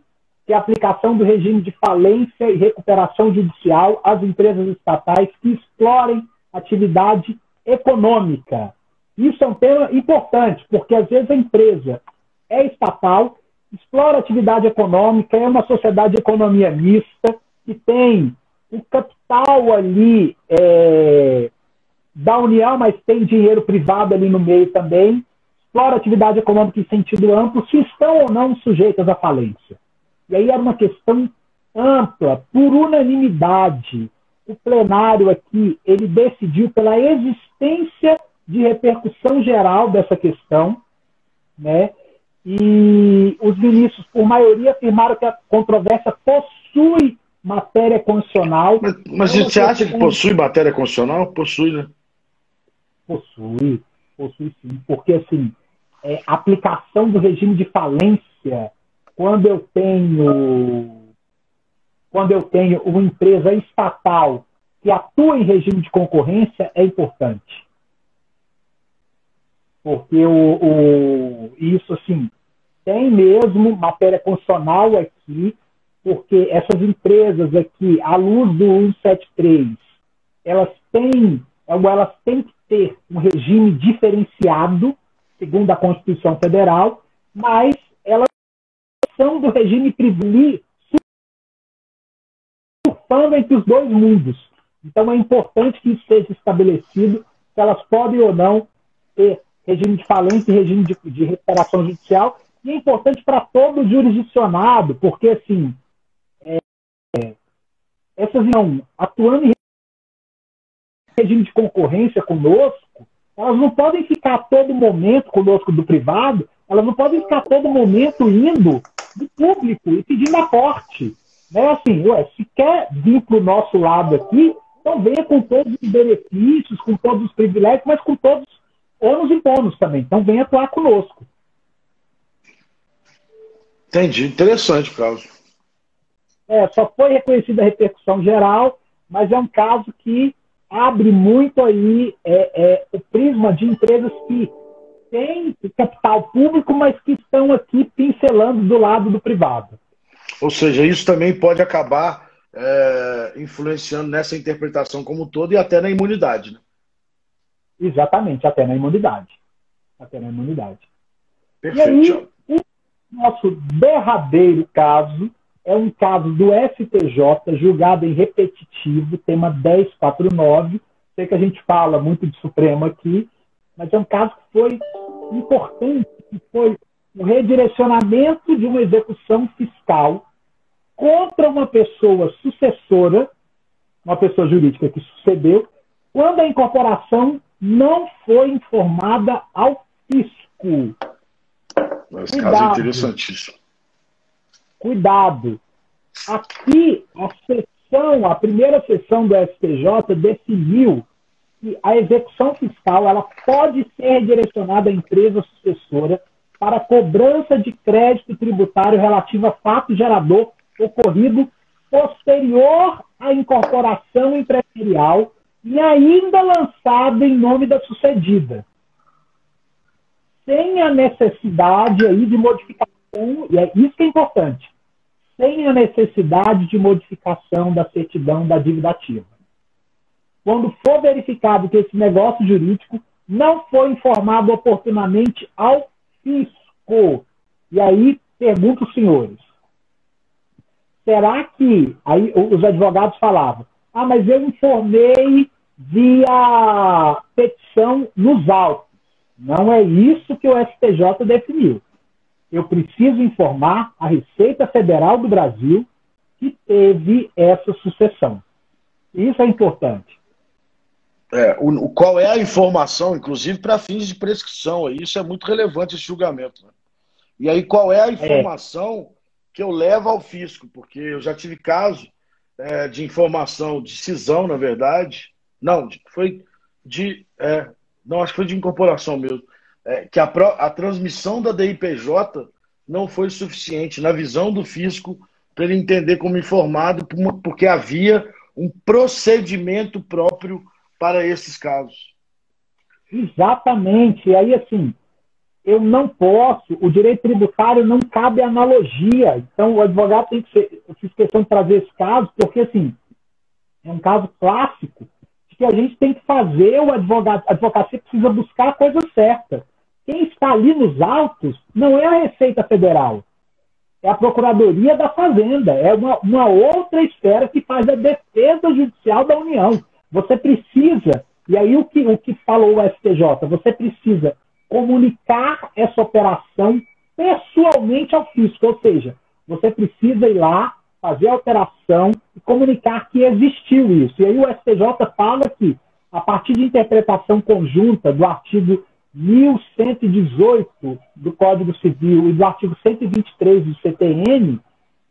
que é a aplicação do regime de falência e recuperação judicial às empresas estatais que explorem atividade econômica. Isso é um tema importante, porque às vezes a empresa é estatal, explora atividade econômica, é uma sociedade de economia mista, que tem o capital ali é, da União, mas tem dinheiro privado ali no meio também, explora atividade econômica em sentido amplo, se estão ou não sujeitas à falência. E aí era uma questão ampla, por unanimidade. O plenário aqui, ele decidiu pela existência de repercussão geral dessa questão, né? E os ministros, por maioria, afirmaram que a controvérsia possui matéria constitucional. Mas, mas você acha que possui matéria constitucional? Possui, né? Possui, possui sim. Porque, assim, é, a aplicação do regime de falência quando eu tenho quando eu tenho uma empresa estatal que atua em regime de concorrência é importante. Porque o, o, isso, assim, tem mesmo matéria constitucional aqui, porque essas empresas aqui, à luz do 173, elas têm, elas têm que ter um regime diferenciado, segundo a Constituição Federal, mas são do regime privilégio surfando entre os dois mundos. Então é importante que isso seja estabelecido, se elas podem ou não ter regime de falência e regime de, de recuperação judicial. E é importante para todo jurisdicionado, porque assim, é, essas não atuando em regime de concorrência conosco, elas não podem ficar a todo momento conosco do privado, elas não podem ficar a todo momento indo do público e pedindo aporte. Né? Assim, ué, se quer vir para o nosso lado aqui, então venha com todos os benefícios, com todos os privilégios, mas com todos os ônus e bônus também. Então venha atuar conosco. Entendi. Interessante o caso. É, só foi reconhecida a repercussão geral, mas é um caso que abre muito aí é, é, o prisma de empresas que têm capital público, mas que estão aqui pincelando do lado do privado. Ou seja, isso também pode acabar é, influenciando nessa interpretação como um todo e até na imunidade. Né? Exatamente, até na imunidade. Até na imunidade. Perfeito. E aí, o nosso derradeiro caso é um caso do STJ, julgado em repetitivo, tema 1049. Sei que a gente fala muito de Supremo aqui, mas é um caso que foi importante, que foi o redirecionamento de uma execução fiscal contra uma pessoa sucessora, uma pessoa jurídica que sucedeu, quando a incorporação não foi informada ao fisco. Esse caso é interessantíssimo. Cuidado. Aqui, a sessão, a primeira sessão do STJ definiu que a execução fiscal ela pode ser redirecionada à empresa sucessora para cobrança de crédito tributário relativo a fato gerador ocorrido posterior à incorporação empresarial e ainda lançado em nome da sucedida. Sem a necessidade aí de modificação, e é isso que é importante, sem a necessidade de modificação da certidão da dívida ativa. Quando for verificado que esse negócio jurídico não foi informado oportunamente ao fisco. E aí pergunto os senhores, será que aí os advogados falavam, ah, mas eu informei via petição nos autos. Não é isso que o STJ definiu. Eu preciso informar a Receita Federal do Brasil que teve essa sucessão. Isso é importante. É, o, qual é a informação, inclusive para fins de prescrição? Isso é muito relevante esse julgamento. Né? E aí, qual é a informação é. que eu levo ao fisco? Porque eu já tive caso é, de informação, de cisão, na verdade. Não, foi de. É, não, acho que foi de incorporação mesmo. É, que a, a transmissão da DIPJ não foi suficiente, na visão do fisco, para ele entender como informado, porque havia um procedimento próprio para esses casos. Exatamente. E aí, assim, eu não posso, o direito tributário não cabe analogia. Então, o advogado tem que ser. Eu fiz questão de trazer esse caso, porque, assim, é um caso clássico de que a gente tem que fazer o advogado. A advocacia precisa buscar a coisa certa. Quem está ali nos autos não é a Receita Federal, é a Procuradoria da Fazenda, é uma, uma outra esfera que faz a defesa judicial da União. Você precisa, e aí o que, o que falou o STJ, você precisa comunicar essa operação pessoalmente ao fisco, ou seja, você precisa ir lá, fazer a alteração e comunicar que existiu isso. E aí o STJ fala que, a partir de interpretação conjunta do artigo 1118 do Código Civil e do artigo 123 do CTN,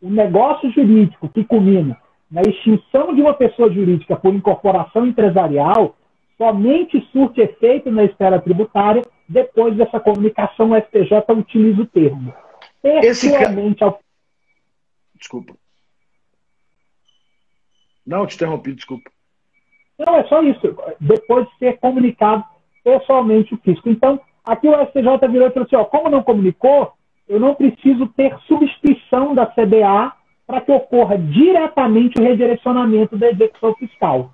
o negócio jurídico que culmina na extinção de uma pessoa jurídica por incorporação empresarial somente surte efeito na esfera tributária depois dessa comunicação, o STJ utiliza o termo. Pessoalmente ao... Desculpa. Não, te interrompi, desculpa. Não, é só isso. Depois de ser comunicado pessoalmente o fisco. Então, aqui o STJ virou e falou assim: ó, como não comunicou, eu não preciso ter substituição da CBA para que ocorra diretamente o redirecionamento da execução fiscal.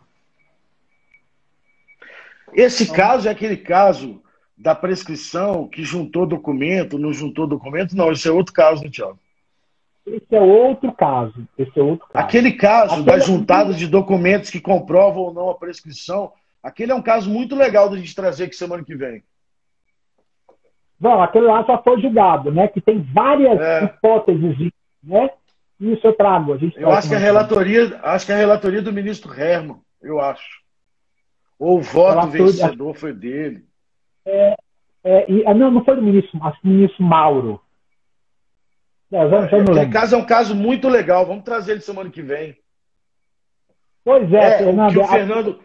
Esse então, caso é aquele caso da prescrição que juntou documento, não juntou documento, não, esse é outro caso, né, Tiago? Esse é outro caso. Esse é outro caso. Aquele caso aquele da é juntada de documentos que comprovam ou não a prescrição, aquele é um caso muito legal da gente trazer aqui semana que vem. Não, aquele lá já foi julgado, né? Que tem várias é. hipóteses, né? Isso eu trago. A gente eu acho que a relatoria, acho que a relatoria do ministro Herman, eu acho. Ou o voto vencedor foi dele. É, é, e, ah, não, não foi do ministro, acho que do ministro Mauro. É, já, já Aquele caso é um caso muito legal. Vamos trazer ele semana que vem. Pois é, é Fernando. O, o Fernando.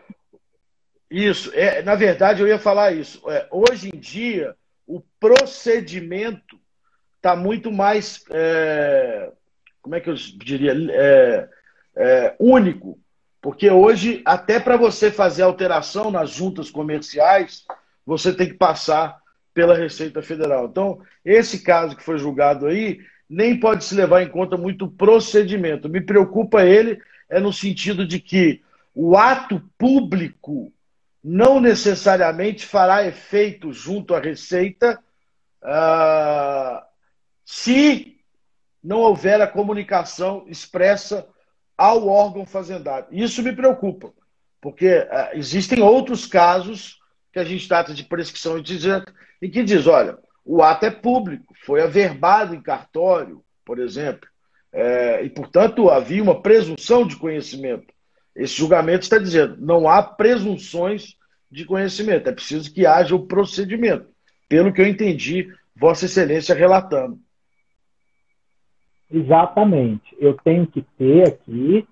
Isso, é, na verdade, eu ia falar isso. É, hoje em dia, o procedimento está muito mais. É, como é que eu diria? É, é, único. Porque hoje, até para você fazer alteração nas juntas comerciais, você tem que passar pela Receita Federal. Então, esse caso que foi julgado aí, nem pode se levar em conta muito o procedimento. Me preocupa ele é no sentido de que o ato público não necessariamente fará efeito junto à Receita uh, se não houver a comunicação expressa ao órgão fazendário. Isso me preocupa, porque uh, existem outros casos que a gente trata de prescrição indizente, e que diz, olha, o ato é público, foi averbado em cartório, por exemplo, é, e, portanto, havia uma presunção de conhecimento. Esse julgamento está dizendo, não há presunções de conhecimento, é preciso que haja o procedimento, pelo que eu entendi Vossa Excelência relatando. Exatamente. Eu tenho que ter aqui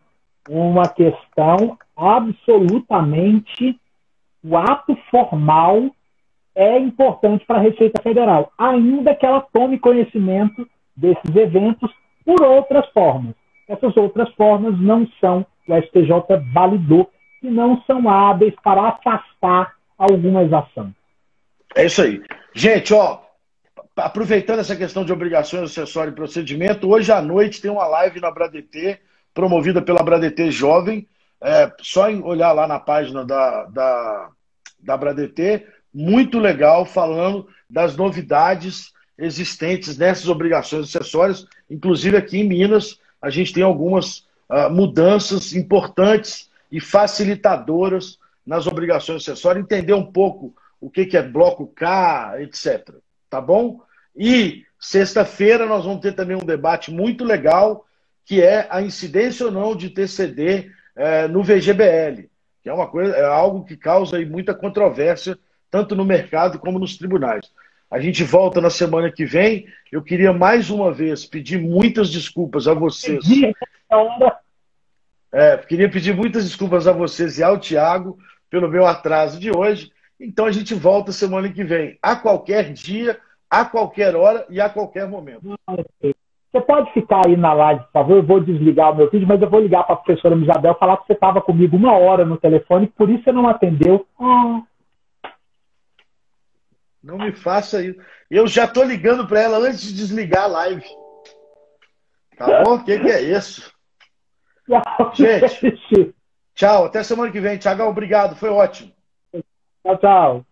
uma questão absolutamente o ato formal é importante para a Receita Federal, ainda que ela tome conhecimento desses eventos por outras formas. Essas outras formas não são, o STJ validou, que não são hábeis para afastar alguma exação. É isso aí. Gente, ó, aproveitando essa questão de obrigações, acessório e procedimento, hoje à noite tem uma live na Bradt, promovida pela Bradt Jovem. É, só em olhar lá na página da, da, da muito legal, falando das novidades existentes nessas obrigações acessórias. Inclusive aqui em Minas, a gente tem algumas uh, mudanças importantes e facilitadoras nas obrigações acessórias, entender um pouco o que, que é bloco K, etc. Tá bom? E sexta-feira nós vamos ter também um debate muito legal, que é a incidência ou não de TCD eh, no VGBL que é uma coisa, é algo que causa muita controvérsia, tanto no mercado como nos tribunais. A gente volta na semana que vem. Eu queria mais uma vez pedir muitas desculpas a vocês. É, queria pedir muitas desculpas a vocês e ao Tiago pelo meu atraso de hoje. Então a gente volta semana que vem, a qualquer dia, a qualquer hora e a qualquer momento. Você pode ficar aí na live, por favor? Eu vou desligar o meu vídeo, mas eu vou ligar para a professora Isabel falar que você estava comigo uma hora no telefone, por isso você não atendeu. Ah. Não me faça isso. Eu já tô ligando para ela antes de desligar a live. Tá bom? O que, que é isso? Gente, tchau. Até semana que vem. Tiagão, obrigado. Foi ótimo. Tchau, tchau.